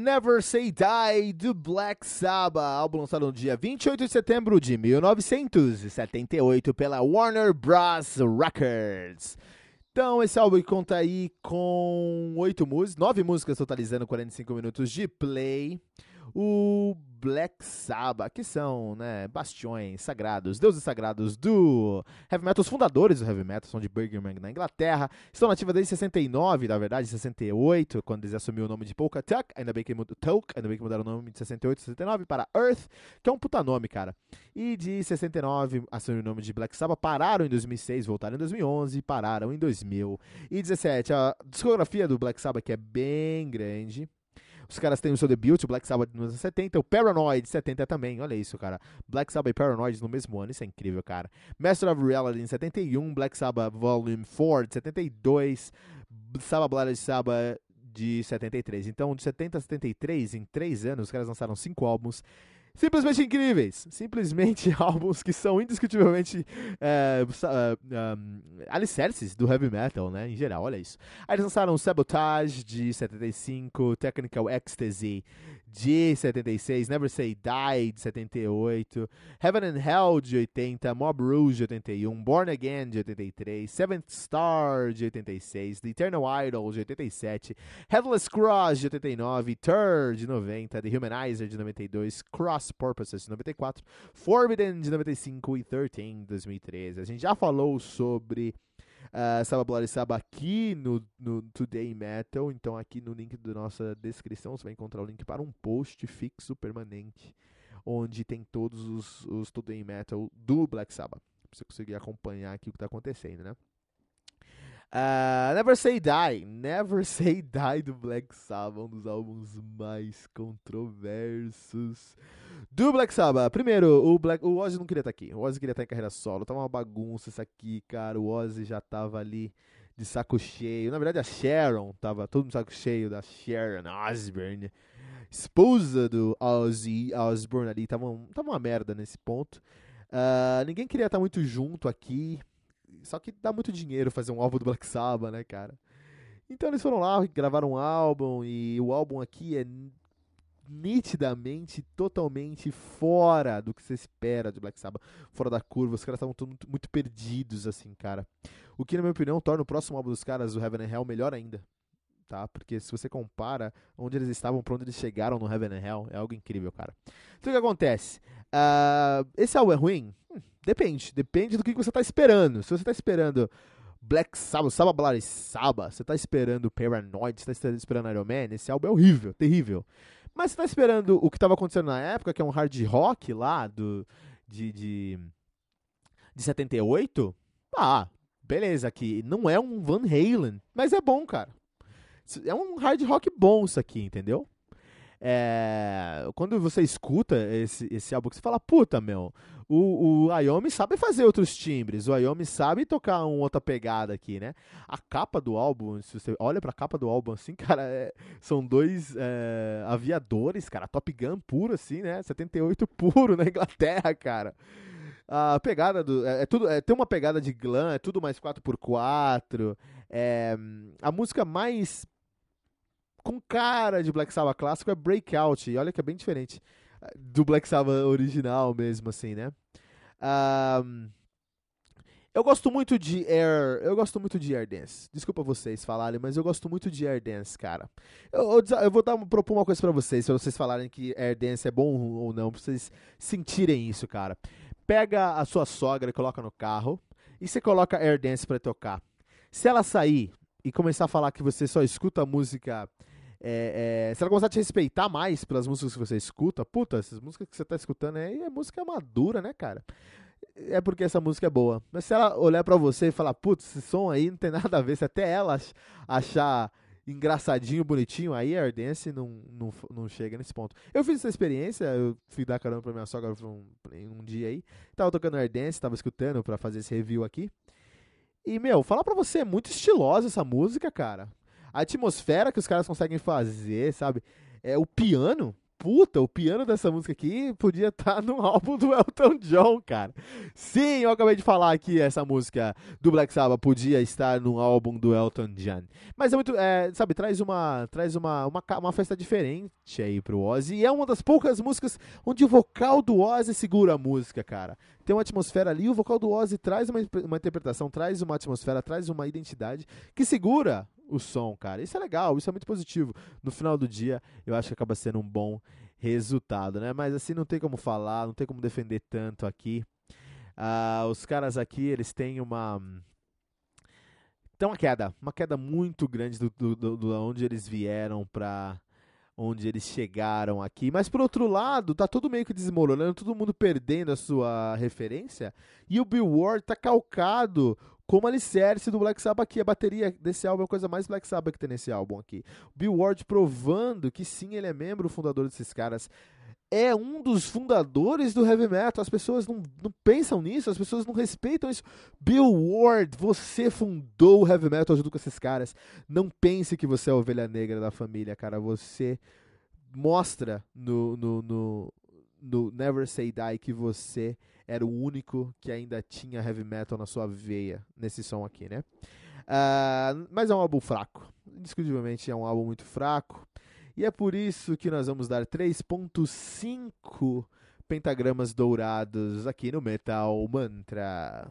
Never Say Die do Black Sabbath, álbum lançado no dia 28 de setembro de 1978 pela Warner Bros. Records. Então, esse álbum conta aí com oito músicas, nove músicas totalizando 45 minutos de play o Black Sabbath, que são né, bastiões sagrados, deuses sagrados do heavy metal, os fundadores do heavy metal, são de Birmingham, na Inglaterra, estão nativos desde 69, na verdade, 68, quando eles assumiram o nome de Polka Tuck, ainda bem que mudaram, ainda bem que mudaram o nome de 68 69 para Earth, que é um puta nome, cara. E de 69 assumiram o nome de Black Sabbath, pararam em 2006, voltaram em 2011, pararam em 2017. A discografia do Black Sabbath que é bem grande, os caras têm o seu debut, o Black Sabbath nos anos 70, o Paranoid 70 também, olha isso, cara. Black Sabbath e Paranoid no mesmo ano, isso é incrível, cara. Master of Reality em 71, Black Sabbath Volume 4 de 72, Sabbath Blood Sabbath de 73. Então, de 70 a 73, em 3 anos, os caras lançaram 5 álbuns simplesmente incríveis. Simplesmente álbuns que são indiscutivelmente é, um, alicerces do heavy metal, né? Em geral, olha isso. Aí eles lançaram Sabotage de 75, Technical Ecstasy de 76, Never Say Die de 78, Heaven and Hell de 80, Mob Rouge de 81, Born Again de 83, Seventh Star de 86, The Eternal Idol de 87, Headless Cross de 89, Tur de 90, The Humanizer de 92, Cross Purposes de 94, Forbidden de 95 e 13 de 2013. A gente já falou sobre uh, Saba Bloody Saba aqui no, no Today Metal. Então, aqui no link da nossa descrição, você vai encontrar o link para um post fixo permanente, onde tem todos os, os Today Metal do Black Sabbath. Pra você conseguir acompanhar aqui o que está acontecendo, né? Uh, Never Say Die. Never Say Die do Black Sabbath, um dos álbuns mais controversos do Black Sabbath. Primeiro, o, Black, o Ozzy não queria estar tá aqui. O Ozzy queria estar tá em carreira solo. Tava uma bagunça isso aqui, cara. O Ozzy já tava ali de saco cheio. Na verdade, a Sharon tava todo no saco cheio da Sharon Osbourne. Esposa do Ozzy Osbourne ali. Tava, tava uma merda nesse ponto. Uh, ninguém queria estar tá muito junto aqui. Só que dá muito dinheiro fazer um álbum do Black Sabbath, né, cara? Então eles foram lá, gravaram um álbum. E o álbum aqui é nitidamente, totalmente fora do que você espera de Black Sabbath, fora da curva. Os caras estavam muito, muito perdidos, assim, cara. O que, na minha opinião, torna o próximo álbum dos caras, o Heaven and Hell, melhor ainda. Tá? Porque se você compara onde eles estavam para onde eles chegaram no Heaven and Hell, é algo incrível, cara. Então o que acontece? Uh, esse álbum é ruim? Hum, depende. Depende do que você está esperando. Se você está esperando Black Sabbath, Sabbath Bloody Sabbath, você está esperando Paranoid, você está esperando Iron Man, esse álbum é horrível, terrível. Mas você tá esperando o que estava acontecendo na época, que é um hard rock lá do, de, de, de 78? Ah, beleza, aqui não é um Van Halen, mas é bom, cara. É um hard rock bom isso aqui, entendeu? É, quando você escuta esse, esse álbum, você fala, puta, meu, o, o Ayomi sabe fazer outros timbres, o Ayomi sabe tocar uma outra pegada aqui, né? A capa do álbum, se você olha pra capa do álbum assim, cara, é, são dois é, aviadores, cara, Top Gun puro assim, né? 78 puro na Inglaterra, cara. a pegada do. É, é tudo, é, tem uma pegada de glam, é tudo mais 4x4. É, a música mais com cara de Black Sabbath clássico é Breakout. E olha que é bem diferente eh, do Black Sabbath original mesmo, assim, né? Um, eu gosto muito de Air. Eu gosto muito de Air Dance. Desculpa vocês falarem, mas eu gosto muito de Air Dance, cara. Eu, eu, eu vou dar, propor uma coisa para vocês, se vocês falarem que Air Dance é bom ou não, pra vocês sentirem isso, cara pega a sua sogra e coloca no carro e você coloca Air Dance para tocar. Se ela sair e começar a falar que você só escuta música. É, é, se ela começar a te respeitar mais pelas músicas que você escuta, puta, essas músicas que você tá escutando aí é música madura, né, cara? É porque essa música é boa. Mas se ela olhar para você e falar, putz, esse som aí não tem nada a ver, se até ela achar engraçadinho, bonitinho, aí a Ardence não, não, não chega nesse ponto. Eu fiz essa experiência, eu fui dar caramba pra minha sogra um, um dia aí, tava tocando Ardence, tava escutando pra fazer esse review aqui. E, meu, falar pra você, é muito estilosa essa música, cara. A atmosfera que os caras conseguem fazer, sabe? É o piano, puta, o piano dessa música aqui podia estar tá no álbum do Elton John, cara. Sim, eu acabei de falar aqui, essa música do Black Sabbath podia estar no álbum do Elton John. Mas é muito, é, sabe, traz uma traz uma, uma, uma festa diferente aí pro Ozzy. E é uma das poucas músicas onde o vocal do Ozzy segura a música, cara. Tem uma atmosfera ali, o vocal do Ozzy traz uma, uma interpretação, traz uma atmosfera, traz uma identidade que segura o som, cara. Isso é legal, isso é muito positivo. No final do dia, eu acho que acaba sendo um bom resultado, né? Mas assim não tem como falar, não tem como defender tanto aqui. Uh, os caras aqui, eles têm uma tem uma queda, uma queda muito grande do, do, do, do onde eles vieram para onde eles chegaram aqui. Mas por outro lado, tá tudo meio que desmoronando, todo mundo perdendo a sua referência. E o Bill Ward tá calcado como alicerce do Black Sabbath aqui. A bateria desse álbum é a coisa mais Black Sabbath que tem nesse álbum aqui. Bill Ward provando que sim, ele é membro fundador desses caras. É um dos fundadores do heavy metal. As pessoas não, não pensam nisso, as pessoas não respeitam isso. Bill Ward, você fundou o heavy metal junto com esses caras. Não pense que você é a ovelha negra da família, cara. Você mostra no, no, no, no Never Say Die que você era o único que ainda tinha heavy metal na sua veia nesse som aqui, né? Uh, mas é um álbum fraco. Indiscutivelmente é um álbum muito fraco. E é por isso que nós vamos dar 3.5 pentagramas dourados aqui no Metal Mantra.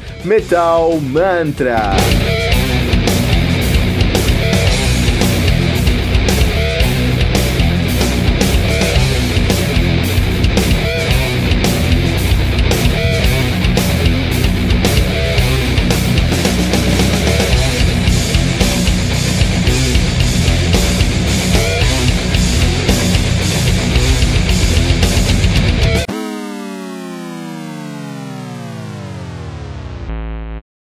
Metal Mantra.